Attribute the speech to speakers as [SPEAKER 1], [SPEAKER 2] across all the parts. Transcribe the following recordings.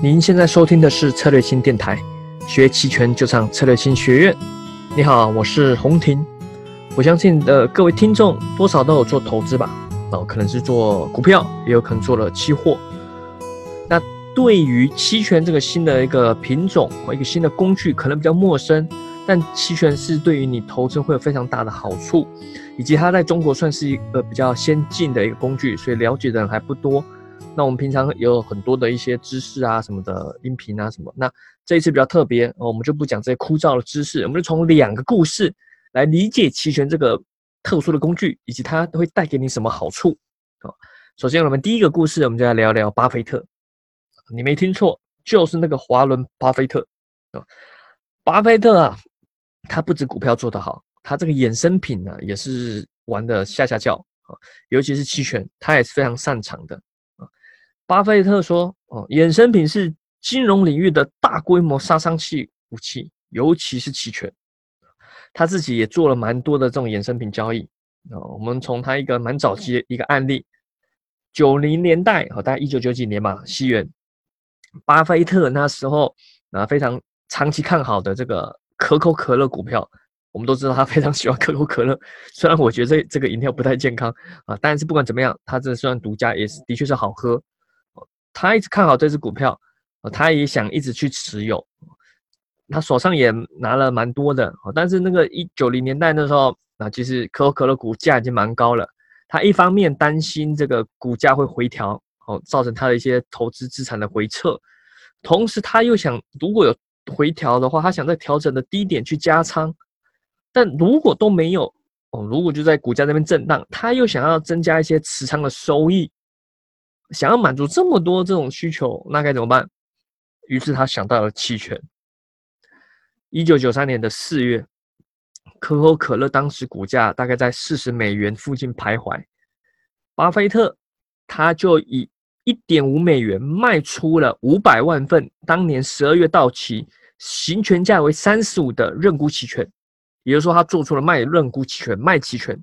[SPEAKER 1] 您现在收听的是策略星电台，学期权就上策略星学院。你好，我是洪婷。我相信的各位听众多少都有做投资吧？哦，可能是做股票，也有可能做了期货。那对于期权这个新的一个品种和一个新的工具，可能比较陌生。但期权是对于你投资会有非常大的好处，以及它在中国算是一个比较先进的一个工具，所以了解的人还不多。那我们平常有很多的一些知识啊，什么的音频啊什么。那这一次比较特别，我们就不讲这些枯燥的知识，我们就从两个故事来理解期权这个特殊的工具，以及它会带给你什么好处啊。首先，我们第一个故事，我们就来聊聊巴菲特。你没听错，就是那个华伦巴菲特啊。巴菲特啊。他不止股票做得好，他这个衍生品呢也是玩的下下叫啊，尤其是期权，他也是非常擅长的。巴菲特说：“哦，衍生品是金融领域的大规模杀伤器武器，尤其是期权。”他自己也做了蛮多的这种衍生品交易啊。我们从他一个蛮早期的一个案例，九零年代哦，大概一九九几年吧，西元，巴菲特那时候啊非常长期看好的这个。可口可乐股票，我们都知道他非常喜欢可口可乐。虽然我觉得这这个饮料不太健康啊，但是不管怎么样，它这虽然独家，也是的确是好喝。他一直看好这只股票，他也想一直去持有。他手上也拿了蛮多的，但是那个一九零年代那时候啊，其实可口可乐股价已经蛮高了。他一方面担心这个股价会回调，哦，造成他的一些投资资产的回撤，同时他又想如果有。回调的话，他想在调整的低点去加仓，但如果都没有哦，如果就在股价那边震荡，他又想要增加一些持仓的收益，想要满足这么多这种需求，那该怎么办？于是他想到了期权。一九九三年的四月，可口可乐当时股价大概在四十美元附近徘徊，巴菲特他就以。一点五美元卖出了五百万份，当年十二月到期、行权价为三十五的认沽期权，也就是说，他做出了卖认沽期权、卖期权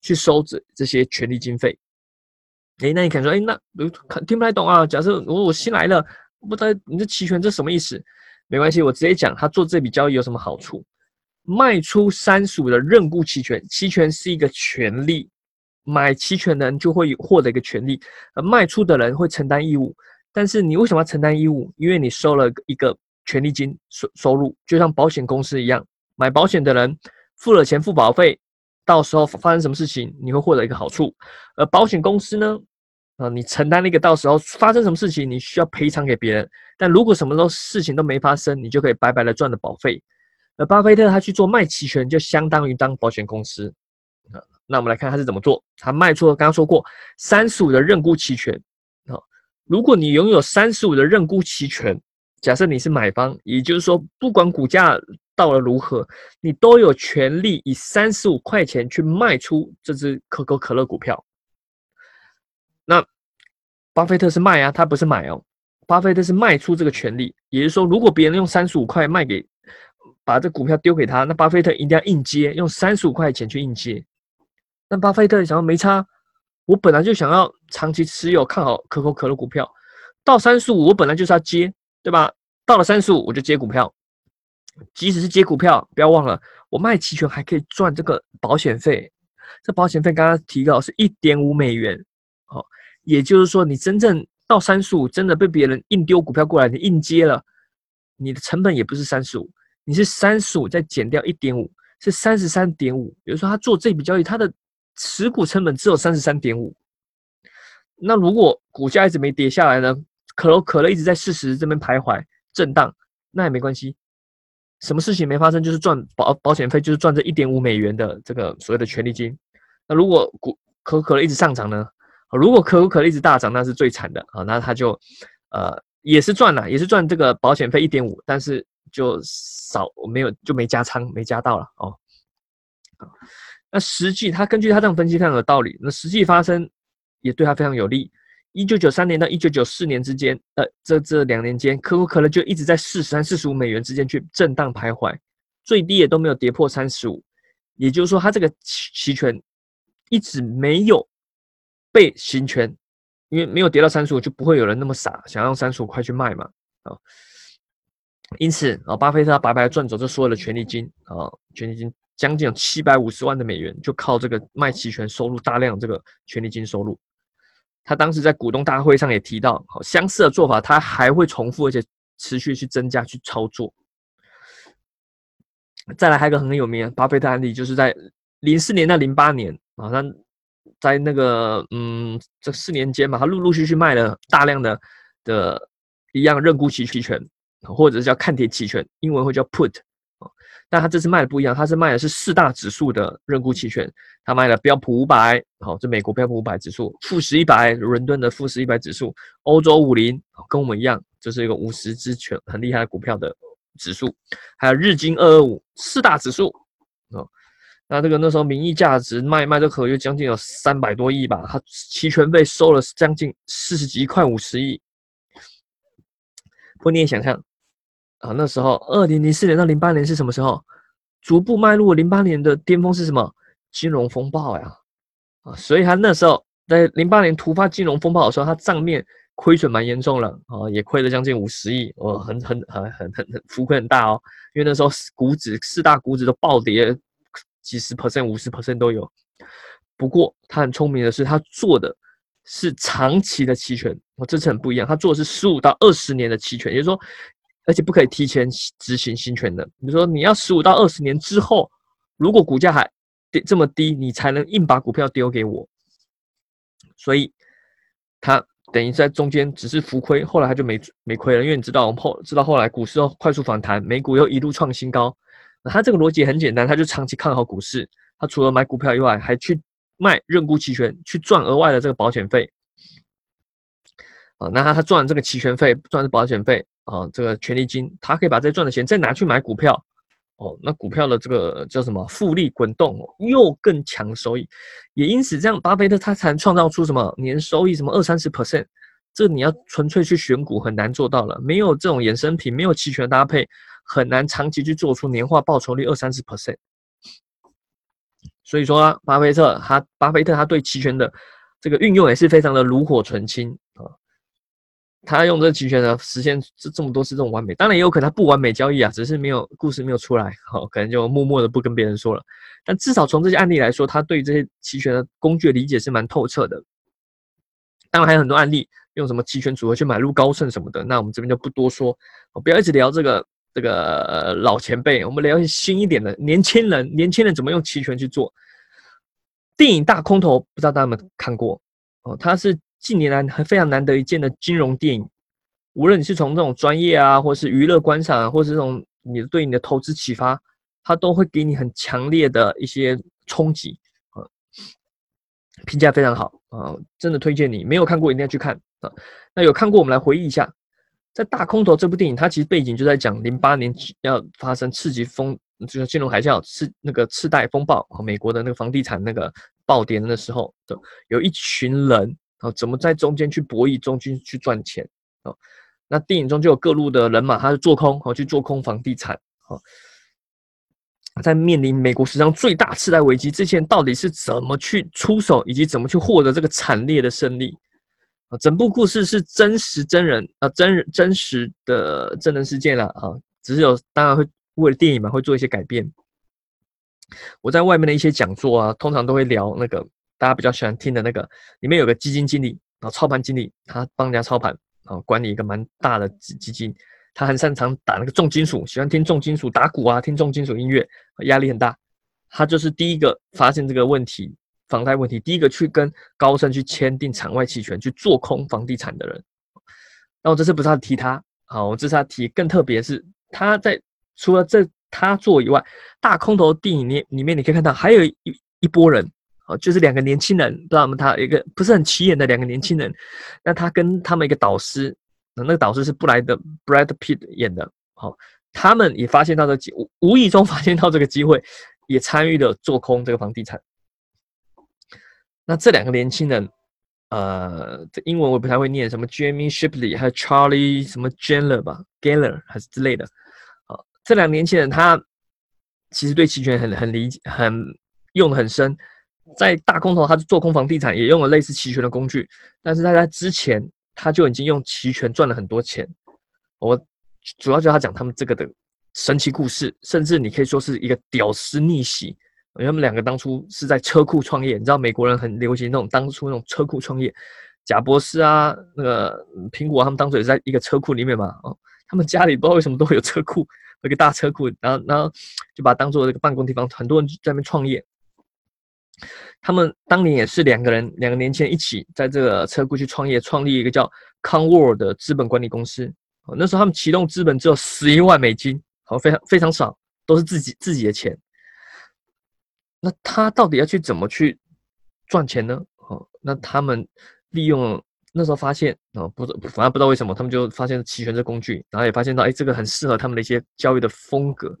[SPEAKER 1] 去收这这些权利经费。哎，那你可能说，哎，那听不太懂啊。假设我我新来了，不知道你这期权这什么意思？没关系，我直接讲，他做这笔交易有什么好处？卖出三十五的认沽期权，期权是一个权利。买期权的人就会获得一个权利，而卖出的人会承担义务。但是你为什么要承担义务？因为你收了一个权利金收收入，就像保险公司一样，买保险的人付了钱付保费，到时候发生什么事情，你会获得一个好处。而保险公司呢，啊，你承担那个到时候发生什么事情，你需要赔偿给别人。但如果什么都事情都没发生，你就可以白白的赚的保费。而巴菲特他去做卖期权，就相当于当保险公司。那我们来看他是怎么做。他卖出了刚刚说过三十五的认沽期权啊。如果你拥有三十五的认沽期权，假设你是买方，也就是说不管股价到了如何，你都有权利以三十五块钱去卖出这只可口可乐股票。那巴菲特是卖啊，他不是买哦。巴菲特是卖出这个权利，也就是说，如果别人用三十五块卖给，把这股票丢给他，那巴菲特一定要硬接，用三十五块钱去硬接。那巴菲特想要没差，我本来就想要长期持有看好可口可乐股票，到三十五我本来就是要接，对吧？到了三十五我就接股票，即使是接股票，不要忘了我卖期权还可以赚这个保险费，这保险费刚刚提到是一点五美元，哦，也就是说你真正到三十五真的被别人硬丢股票过来，你硬接了，你的成本也不是三十五，你是三十五再减掉一点五，是三十三点五，比如说他做这笔交易，他的持股成本只有三十三点五，那如果股价一直没跌下来呢？可口可乐一直在四十这边徘徊震荡，那也没关系，什么事情没发生，就是赚保保险费，就是赚这一点五美元的这个所谓的权利金。那如果股可口可乐一直上涨呢？如果可口可乐一直大涨，那是最惨的啊！那他就呃也是赚了，也是赚这个保险费一点五，但是就少没有就没加仓，没加到了哦。那实际他根据他这样分析非常有道理。那实际发生也对他非常有利。一九九三年到一九九四年之间，呃，这这两年间，可口可乐就一直在四十三、四十五美元之间去震荡徘徊，最低也都没有跌破三十五。也就是说，他这个期期权一直没有被行权，因为没有跌到三十五，就不会有人那么傻想要用三十五块去卖嘛。啊。因此啊，巴菲特白白赚走这所有的权利金啊，权利金将近有七百五十万的美元，就靠这个卖期权收入大量这个权利金收入。他当时在股东大会上也提到，好相似的做法，他还会重复，而且持续去增加去操作。再来还有一个很有名的巴菲特案例，就是在零四年到零八年啊，他在那个嗯这四年间嘛，他陆陆续续卖了大量的的一样认沽期权。或者是叫看跌期权，英文会叫 put，但他这次卖的不一样，他是卖的是四大指数的认沽期权，他卖了标普五百，好，这美国标普五百指数，富时一百，伦敦的富时一百指数，欧洲五零，跟我们一样，这是一个五十只全很厉害的股票的指数，还有日经二二五四大指数，哦，那这个那时候名义价值卖卖这合约将近有三百多亿吧，他期权费收了将近四十几块五十亿，不你也想象。啊，那时候二零零四年到零八年是什么时候？逐步迈入零八年的巅峰是什么？金融风暴呀！啊，所以他那时候在零八年突发金融风暴的时候，他账面亏损蛮严重了啊，也亏了将近五十亿，哦，很很很很很很浮亏很大哦。因为那时候股指四大股指都暴跌几十 percent、五十 percent 都有。不过他很聪明的是，他做的是长期的期权，哦，这次很不一样，他做的是十五到二十年的期权，也就是说。而且不可以提前执行新权的。比如说，你要十五到二十年之后，如果股价还跌这么低，你才能硬把股票丢给我。所以，他等于在中间只是浮亏，后来他就没没亏了。因为你知道，我们后知道后来股市又快速反弹，美股又一路创新高。那他这个逻辑很简单，他就长期看好股市。他除了买股票以外，还去卖认沽期权，去赚额外的这个保险费。啊，那他他赚这个期权费，赚的保险费。啊，这个权利金，他可以把这赚的钱再拿去买股票，哦，那股票的这个叫什么复利滚动，又更强收益，也因此这样，巴菲特他才创造出什么年收益什么二三十 percent，这你要纯粹去选股很难做到了，没有这种衍生品，没有期权搭配，很难长期去做出年化报酬率二三十 percent。所以说，巴菲特他巴菲特他对期权的这个运用也是非常的炉火纯青。他用这个期权呢，实现这这么多次这种完美，当然也有可能他不完美交易啊，只是没有故事没有出来，好，可能就默默的不跟别人说了。但至少从这些案例来说，他对这些期权的工具的理解是蛮透彻的。当然还有很多案例，用什么期权组合去买入高盛什么的，那我们这边就不多说，我不要一直聊这个这个老前辈，我们聊一些新一点的年轻人，年轻人怎么用期权去做。电影《大空头》不知道大家有没有看过哦，它是。近年来，还非常难得一见的金融电影，无论你是从这种专业啊，或是娱乐观赏，啊或是这种你对你的投资启发，它都会给你很强烈的一些冲击啊。评价非常好啊，真的推荐你。没有看过一定要去看啊。那有看过，我们来回忆一下，在《大空头》这部电影，它其实背景就在讲零八年要发生次级风，就是金融海啸，次那个次贷风暴和美国的那个房地产那个暴跌的时候，有一群人。啊，怎么在中间去博弈，中间去赚钱？啊，那电影中就有各路的人马，他是做空，哦，去做空房地产。啊，在面临美国史上最大次贷危机之前，到底是怎么去出手，以及怎么去获得这个惨烈的胜利？啊，整部故事是真实真人啊，真人真实的真人事件了啊，只是有当然会为了电影嘛，会做一些改变。我在外面的一些讲座啊，通常都会聊那个。大家比较喜欢听的那个，里面有个基金经理，然后操盘经理，他帮人家操盘，啊，管理一个蛮大的基基金，他很擅长打那个重金属，喜欢听重金属打鼓啊，听重金属音乐，压力很大。他就是第一个发现这个问题，房贷问题，第一个去跟高盛去签订场外期权去做空房地产的人。那我这次不是要提他，好，我这次要提更特别是他在除了这他做以外，大空头电影里里面你可以看到还有一一波人。哦，就是两个年轻人，不知道吗？他一个不是很起眼的两个年轻人，那他跟他们一个导师，那个导师是布莱德 Brad Pitt 演的，好，他们也发现到这机，无意中发现到这个机会，也参与了做空这个房地产。那这两个年轻人，呃，这英文我不太会念，什么 Jamie Shipley 还有 Charlie 什么 Geller 吧，Geller 还是之类的，好，这两个年轻人他其实对期权很很理解，很用的很深。在大空头，他是做空房地产，也用了类似期权的工具。但是在他之前，他就已经用期权赚了很多钱。我主要就他讲他们这个的神奇故事，甚至你可以说是一个屌丝逆袭。因为他们两个当初是在车库创业，你知道美国人很流行那种当初那种车库创业，贾博士啊，那个苹果他们当初也在一个车库里面嘛，哦，他们家里不知道为什么都会有车库，有一个大车库，然后然后就把它当做这个办公地方，很多人在那边创业。他们当年也是两个人，两个年轻人一起在这个车库去创业，创立一个叫康沃尔的资本管理公司。那时候他们启动资本只有十一万美金，好，非常非常少，都是自己自己的钱。那他到底要去怎么去赚钱呢？哦，那他们利用那时候发现啊，不，反正不知道为什么，他们就发现期权这工具，然后也发现到，哎，这个很适合他们的一些交易的风格。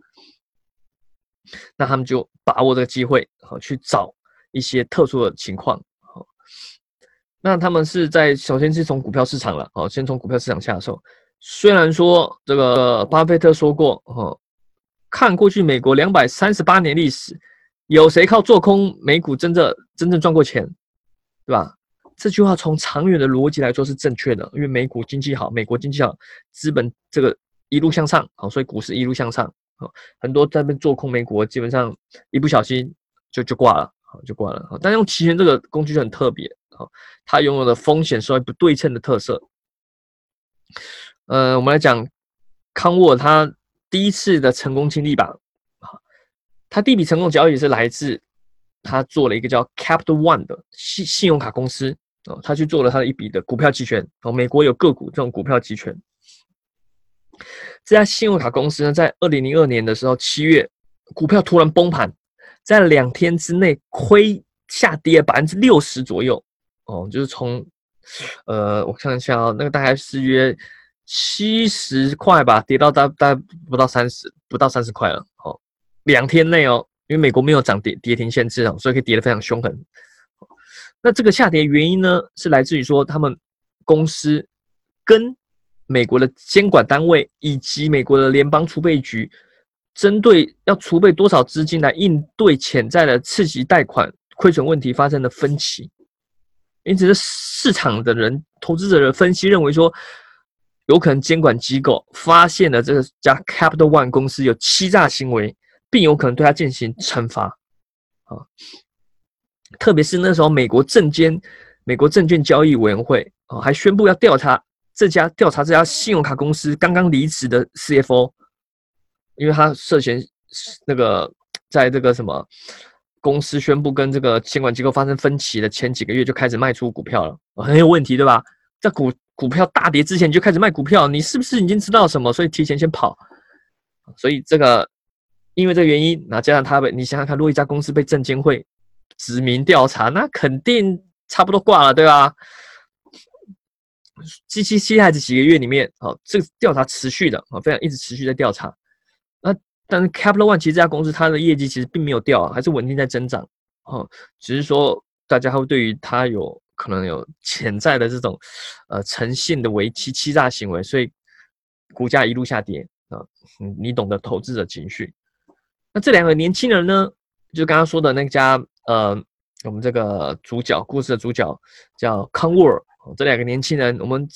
[SPEAKER 1] 那他们就把握这个机会，好去找。一些特殊的情况，好，那他们是在首先是从股票市场了，好，先从股票市场下手。虽然说这个巴菲特说过，哈，看过去美国两百三十八年历史，有谁靠做空美股真正真正赚过钱，对吧？这句话从长远的逻辑来说是正确的，因为美股经济好，美国经济好，资本这个一路向上，好，所以股市一路向上，好，很多在那边做空美股，基本上一不小心就就挂了。好就挂了，但用期权这个工具就很特别，好，它拥有的风险收益不对称的特色。呃，我们来讲康沃他第一次的成功经历吧。他第一笔成功交易是来自他做了一个叫 Capital One 的信信用卡公司哦，他去做了他的一笔的股票期权哦，美国有个股这种股票期权。这家信用卡公司呢，在二零零二年的时候七月，股票突然崩盘。在两天之内亏下跌百分之六十左右，哦，就是从，呃，我看一下啊，那个大概是约七十块吧，跌到大大不到三十，不到三十块了，哦，两天内哦，因为美国没有涨跌跌停限制啊，所以可以跌得非常凶狠。那这个下跌原因呢，是来自于说他们公司跟美国的监管单位以及美国的联邦储备局。针对要储备多少资金来应对潜在的次级贷款亏损问题发生的分歧，因此市场的人、投资者的分析认为说，有可能监管机构发现了这个家 Capital One 公司有欺诈行为，并有可能对他进行惩罚。啊，特别是那时候美国证监、美国证券交易委员会啊，还宣布要调查这家调查这家信用卡公司刚刚离职的 CFO。因为他涉嫌那个在这个什么公司宣布跟这个监管机构发生分歧的前几个月就开始卖出股票了，很有问题，对吧？在股股票大跌之前就开始卖股票，你是不是已经知道什么，所以提前先跑？所以这个因为这个原因，那加上他被你想想看，如果一家公司被证监会指名调查，那肯定差不多挂了，对吧？七七七还是几个月里面，哦，这个调查持续的，哦，非常一直持续在调查。那但是 Capital One 其实这家公司它的业绩其实并没有掉啊，还是稳定在增长，哦，只是说大家会对于它有可能有潜在的这种呃诚信的违欺欺诈行为，所以股价一路下跌啊，你懂得投资者情绪。那这两个年轻人呢，就刚刚说的那家呃，我们这个主角故事的主角叫康沃尔，这两个年轻人，我们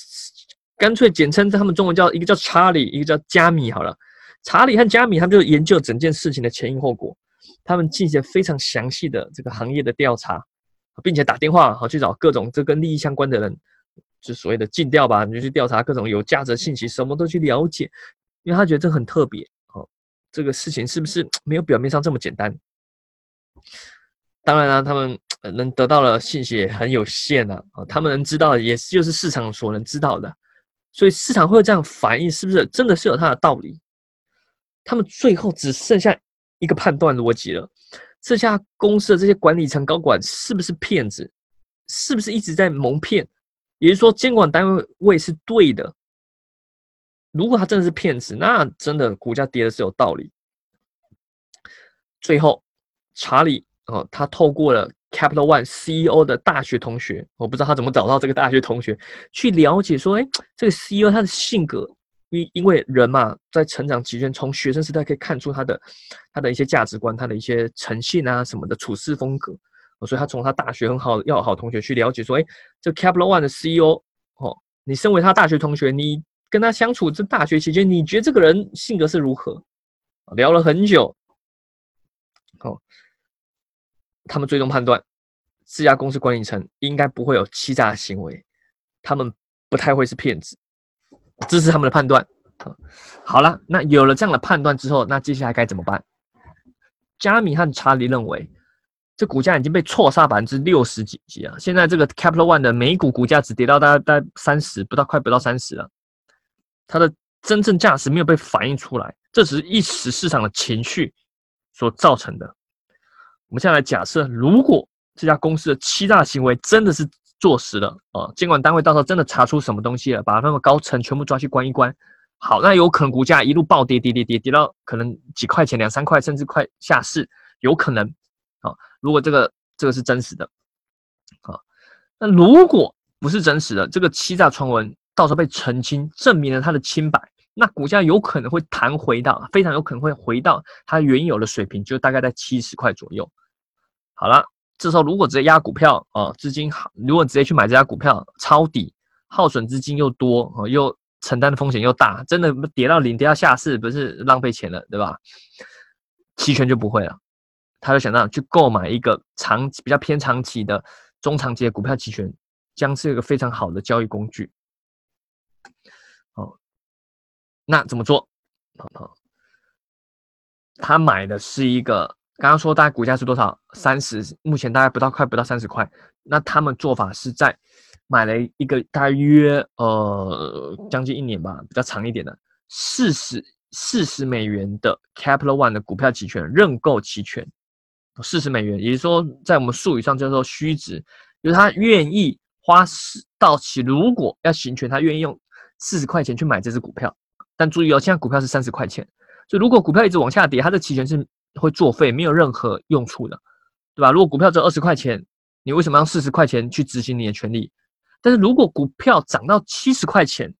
[SPEAKER 1] 干脆简称他们中文叫一个叫查理，一个叫加米好了。查理和加米他们就研究整件事情的前因后果，他们进行非常详细的这个行业的调查，并且打电话好去找各种这跟利益相关的人，就所谓的尽调吧，你就去调查各种有价值的信息，什么都去了解，因为他觉得这很特别哦，这个事情是不是没有表面上这么简单？当然了，他们能得到的信息也很有限呐，啊，他们能知道的也就是市场所能知道的，所以市场会这样反应，是不是真的是有它的道理？他们最后只剩下一个判断逻辑了：这家公司的这些管理层高管是不是骗子？是不是一直在蒙骗？也就是说，监管单位是对的。如果他真的是骗子，那真的股价跌的是有道理。最后，查理哦，他透过了 Capital One CEO 的大学同学，我不知道他怎么找到这个大学同学，去了解说，哎，这个 CEO 他的性格。因因为人嘛，在成长期间，从学生时代可以看出他的他的一些价值观，他的一些诚信啊什么的处事风格，所以他从他大学很好要好同学去了解说，哎，这 Capital One 的 CEO 哦，你身为他大学同学，你跟他相处这大学期间，你觉得这个人性格是如何？聊了很久，哦，他们最终判断这家公司管理层应该不会有欺诈行为，他们不太会是骗子，这是他们的判断。好了，那有了这样的判断之后，那接下来该怎么办？加米和查理认为，这股价已经被错杀百分之六十几几啊！现在这个 Capital One 的每股股价只跌到大概大概三十，不到快不到三十了，它的真正价值没有被反映出来，这只是一时市场的情绪所造成的。我们现在来假设，如果这家公司的欺诈行为真的是坐实了啊，监管单位到时候真的查出什么东西了，把他们高层全部抓去关一关。好，那有可能股价一路暴跌，跌跌跌跌到可能几块钱、两三块，甚至快下市，有可能。好，如果这个这个是真实的，好，那如果不是真实的，这个欺诈传闻到时候被澄清，证明了它的清白，那股价有可能会弹回到，非常有可能会回到它原有的水平，就大概在七十块左右。好了，这时候如果直接压股票啊，资金好，如果直接去买这家股票抄底，耗损资金又多啊，又。承担的风险又大，真的跌到零，跌到下市，不是浪费钱了，对吧？期权就不会了，他就想到去购买一个长比较偏长期的中长期的股票期权，将是一个非常好的交易工具。哦，那怎么做？好，他买的是一个，刚刚说大概股价是多少？三十，目前大概不到快不到三十块。那他们做法是在。买了一个大约呃将近一年吧，比较长一点的四十四十美元的 Capital One 的股票期权认购期权，四十美元，也就是说在我们术语上叫做虚值，就是他愿意花四到期，如果要行权，他愿意用四十块钱去买这只股票。但注意哦，现在股票是三十块钱，所以如果股票一直往下跌，它的期权是会作废，没有任何用处的，对吧？如果股票只有二十块钱，你为什么要四十块钱去执行你的权利？但是如果股票涨到七十块钱，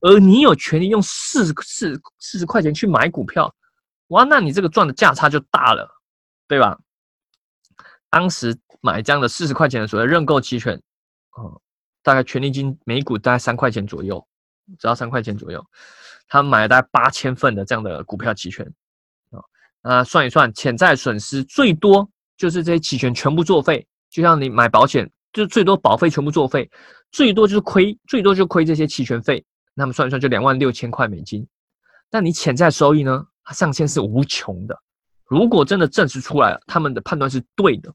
[SPEAKER 1] 而你有权利用四四四十块钱去买股票，哇，那你这个赚的价差就大了，对吧？当时买这样的四十块钱的所谓认购期权，哦，大概权利金每股大概三块钱左右，只要三块钱左右，他买了大概八千份的这样的股票期权，啊，算一算，潜在损失最多就是这些期权全部作废，就像你买保险。就最多保费全部作废，最多就是亏，最多就亏这些期权费。那么算一算就两万六千块美金。但你潜在收益呢？它上限是无穷的。如果真的证实出来了，他们的判断是对的，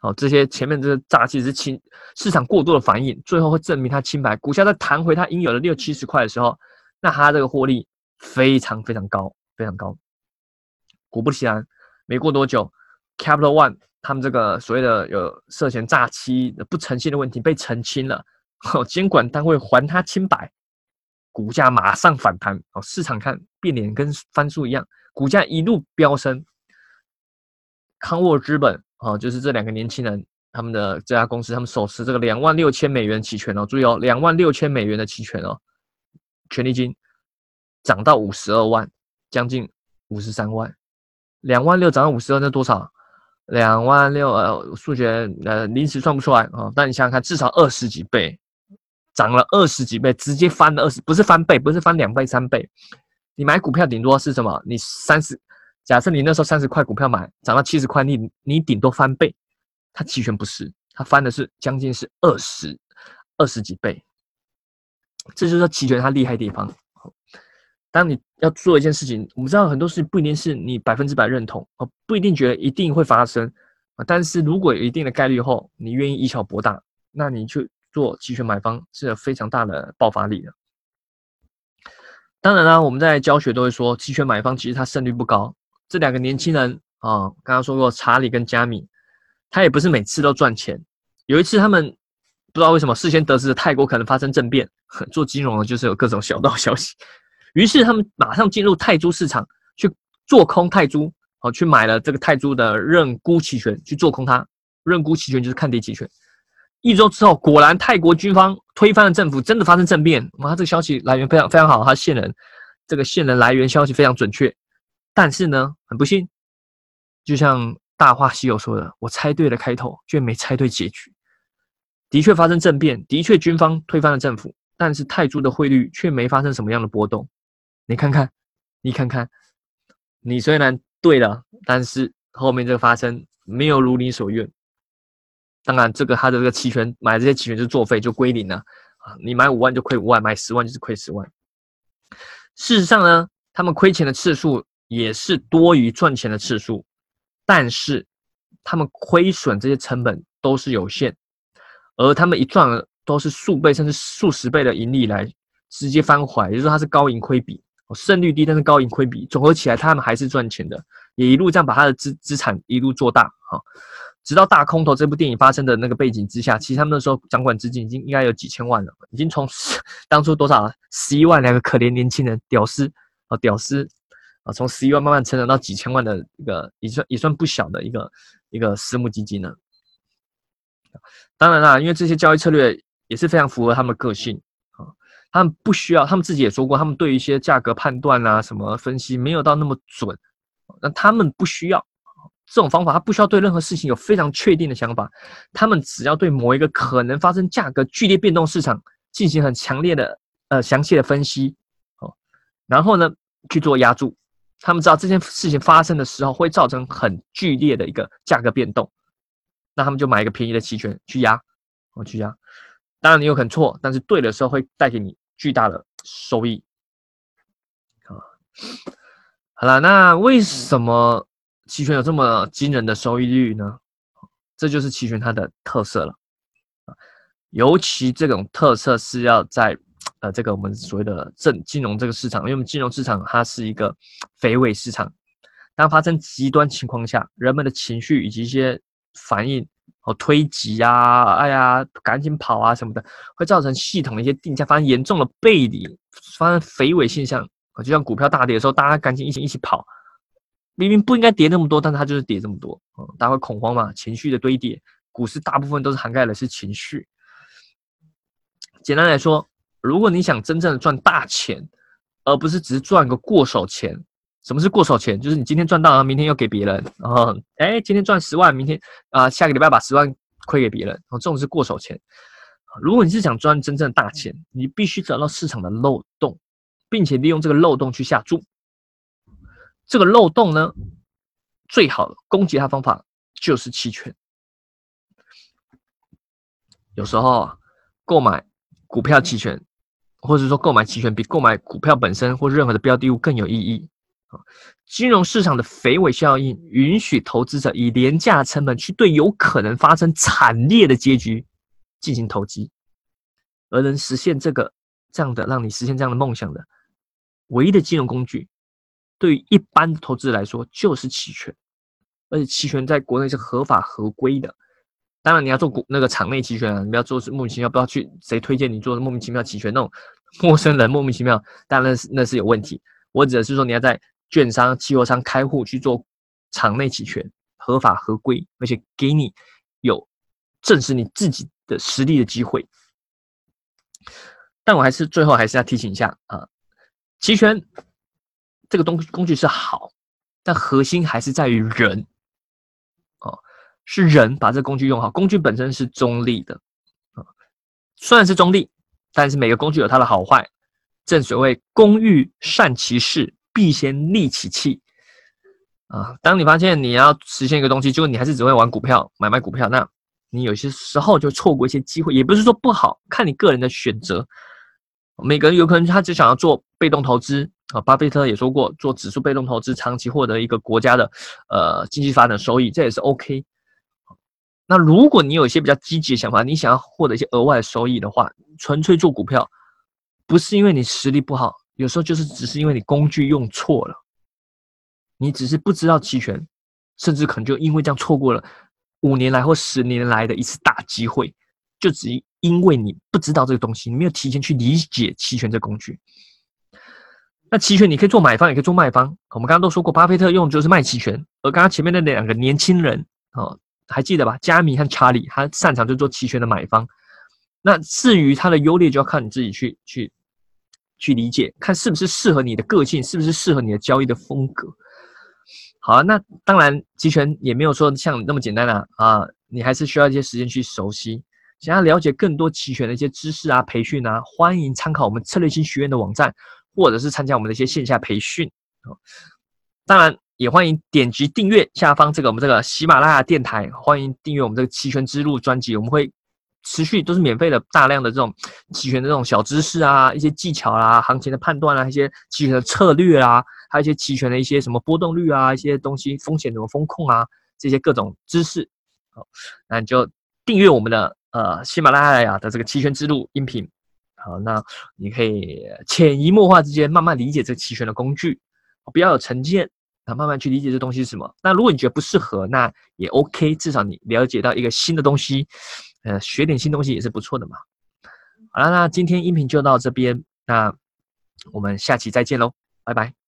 [SPEAKER 1] 好，这些前面这个诈欺是清市场过度的反应，最后会证明它清白。股价在弹回它应有的六七十块的时候，那它这个获利非常非常高，非常高。果不其然，没过多久，Capital One。他们这个所谓的有涉嫌诈欺不诚信的问题被澄清了，监管单位还他清白，股价马上反弹，哦，市场看变脸跟翻书一样，股价一路飙升。康沃资本哦，就是这两个年轻人，他们的这家公司，他们手持这个两万六千美元期权哦，注意哦，两万六千美元的期权哦，权利金涨到五十二万，将近五十三万，两万六涨到五十二，那多少？两万六，呃，数学呃临时算不出来啊。但你想想看，至少二十几倍，涨了二十几倍，直接翻了二十，不是翻倍，不是翻两倍三倍。你买股票顶多是什么？你三十，假设你那时候三十块股票买，涨到七十块，你你顶多翻倍。它期权不是，它翻的是将近是二十二十几倍。这就是说期权它厉害地方。当你要做一件事情，我们知道很多事情不一定是你百分之百认同哦，不一定觉得一定会发生啊。但是如果有一定的概率后，你愿意以小博大，那你去做期权买方是有非常大的爆发力的。当然啦，我们在教学都会说，期权买方其实它胜率不高。这两个年轻人啊，刚刚说过查理跟加米，他也不是每次都赚钱。有一次他们不知道为什么事先得知泰国可能发生政变，做金融的就是有各种小道消息。于是他们马上进入泰铢市场去做空泰铢，好去买了这个泰铢的认沽期权去做空它。认沽期权就是看跌期权。一周之后，果然泰国军方推翻了政府，真的发生政变。哇，这个消息来源非常非常好，他线人这个线人来源消息非常准确。但是呢，很不幸，就像《大话西游》说的，我猜对了开头，却没猜对结局。的确发生政变，的确军方推翻了政府。但是泰铢的汇率却没发生什么样的波动。你看看，你看看，你虽然对了，但是后面这个发生没有如你所愿。当然，这个他的这个期权买这些期权就作废，就归零了啊！你买五万就亏五万，买十万就是亏十万。事实上呢，他们亏钱的次数也是多于赚钱的次数，但是他们亏损这些成本都是有限，而他们一赚都是数倍甚至数十倍的盈利来直接翻回来，也就是说它是高盈亏比，胜率低，但是高盈亏比，总合起来他们还是赚钱的，也一路这样把他的资资产一路做大啊。直到大空头这部电影发生的那个背景之下，其实他们那时候掌管资金已经应该有几千万了，已经从 当初多少十一万两个可怜年轻人屌丝啊屌丝啊，从十一万慢慢成长到几千万的一个也算也算不小的一个一个私募基金了。当然啦，因为这些交易策略也是非常符合他们个性，他们不需要，他们自己也说过，他们对一些价格判断啊什么分析没有到那么准，那他们不需要。这种方法，他不需要对任何事情有非常确定的想法，他们只要对某一个可能发生价格剧烈变动市场进行很强烈的、呃详细的分析，哦，然后呢去做压注。他们知道这件事情发生的时候会造成很剧烈的一个价格变动，那他们就买一个便宜的期权去压，哦去压。当然你有可能错，但是对的时候会带给你巨大的收益。啊，好了，那为什么？期权有这么惊人的收益率呢？这就是期权它的特色了啊！尤其这种特色是要在呃这个我们所谓的正金融这个市场，因为我们金融市场它是一个肥尾市场，当发生极端情况下，人们的情绪以及一些反应哦推挤啊，哎呀赶紧跑啊什么的，会造成系统的一些定价发生严重的背离，发生肥尾现象，就像股票大跌的时候，大家赶紧一起一起跑。明明不应该跌那么多，但是它就是跌这么多，嗯，大家会恐慌嘛？情绪的堆叠，股市大部分都是涵盖的是情绪。简单来说，如果你想真正的赚大钱，而不是只是赚个过手钱，什么是过手钱？就是你今天赚到了，明天又给别人，然后，哎，今天赚十万，明天啊，下个礼拜把十万亏给别人，然后，这种是过手钱。如果你是想赚真正的大钱，你必须找到市场的漏洞，并且利用这个漏洞去下注。这个漏洞呢，最好的攻击它方法就是期权。有时候，购买股票期权，或者说购买期权比购买股票本身或任何的标的物更有意义。金融市场的肥尾效应允许投资者以廉价成本去对有可能发生惨烈的结局进行投机，而能实现这个这样的让你实现这样的梦想的唯一的金融工具。对于一般的投资者来说，就是期权，而且期权在国内是合法合规的。当然，你要做股那个场内期权啊，你不要做是莫名其妙，不要去谁推荐你做莫名其妙期权那种陌生人莫名其妙，当然是那是有问题。我指的是说，你要在券商、期货商开户去做场内期权，合法合规，而且给你有证实你自己的实力的机会。但我还是最后还是要提醒一下啊，期权。这个东工具是好，但核心还是在于人，哦，是人把这工具用好。工具本身是中立的，啊，虽然是中立，但是每个工具有它的好坏。正所谓“工欲善其事，必先利其器”。啊，当你发现你要实现一个东西，结果你还是只会玩股票、买卖股票，那你有些时候就错过一些机会。也不是说不好，看你个人的选择。每个人有可能他只想要做被动投资。啊，巴菲特也说过，做指数被动投资，长期获得一个国家的呃经济发展收益，这也是 OK。那如果你有一些比较积极的想法，你想要获得一些额外的收益的话，纯粹做股票，不是因为你实力不好，有时候就是只是因为你工具用错了，你只是不知道期权，甚至可能就因为这样错过了五年来或十年来的一次大机会，就只因为你不知道这个东西，你没有提前去理解期权这工具。那期权你可以做买方，也可以做卖方。我们刚刚都说过，巴菲特用的就是卖期权，而刚刚前面那两个年轻人，哦，还记得吧？加米和查理，他擅长就做期权的买方。那至于它的优劣，就要看你自己去去去理解，看是不是适合你的个性，是不是适合你的交易的风格。好啊，那当然期权也没有说像那么简单啊啊，你还是需要一些时间去熟悉。想要了解更多期权的一些知识啊、培训啊，欢迎参考我们策略性学院的网站，或者是参加我们的一些线下培训。当然，也欢迎点击订阅下方这个我们这个喜马拉雅电台，欢迎订阅我们这个期权之路专辑，我们会持续都是免费的，大量的这种期权的这种小知识啊，一些技巧啦，行情的判断啊，一些期权的策略啊，还有一些期权的一些什么波动率啊，一些东西风险怎么风控啊，这些各种知识。好，那你就订阅我们的呃喜马拉雅的这个期权之路音频。好，那你可以潜移默化之间慢慢理解这期权的工具，不要有成见，啊，慢慢去理解这东西是什么。那如果你觉得不适合，那也 OK，至少你了解到一个新的东西，呃，学点新东西也是不错的嘛。好了，那今天音频就到这边，那我们下期再见喽，拜拜。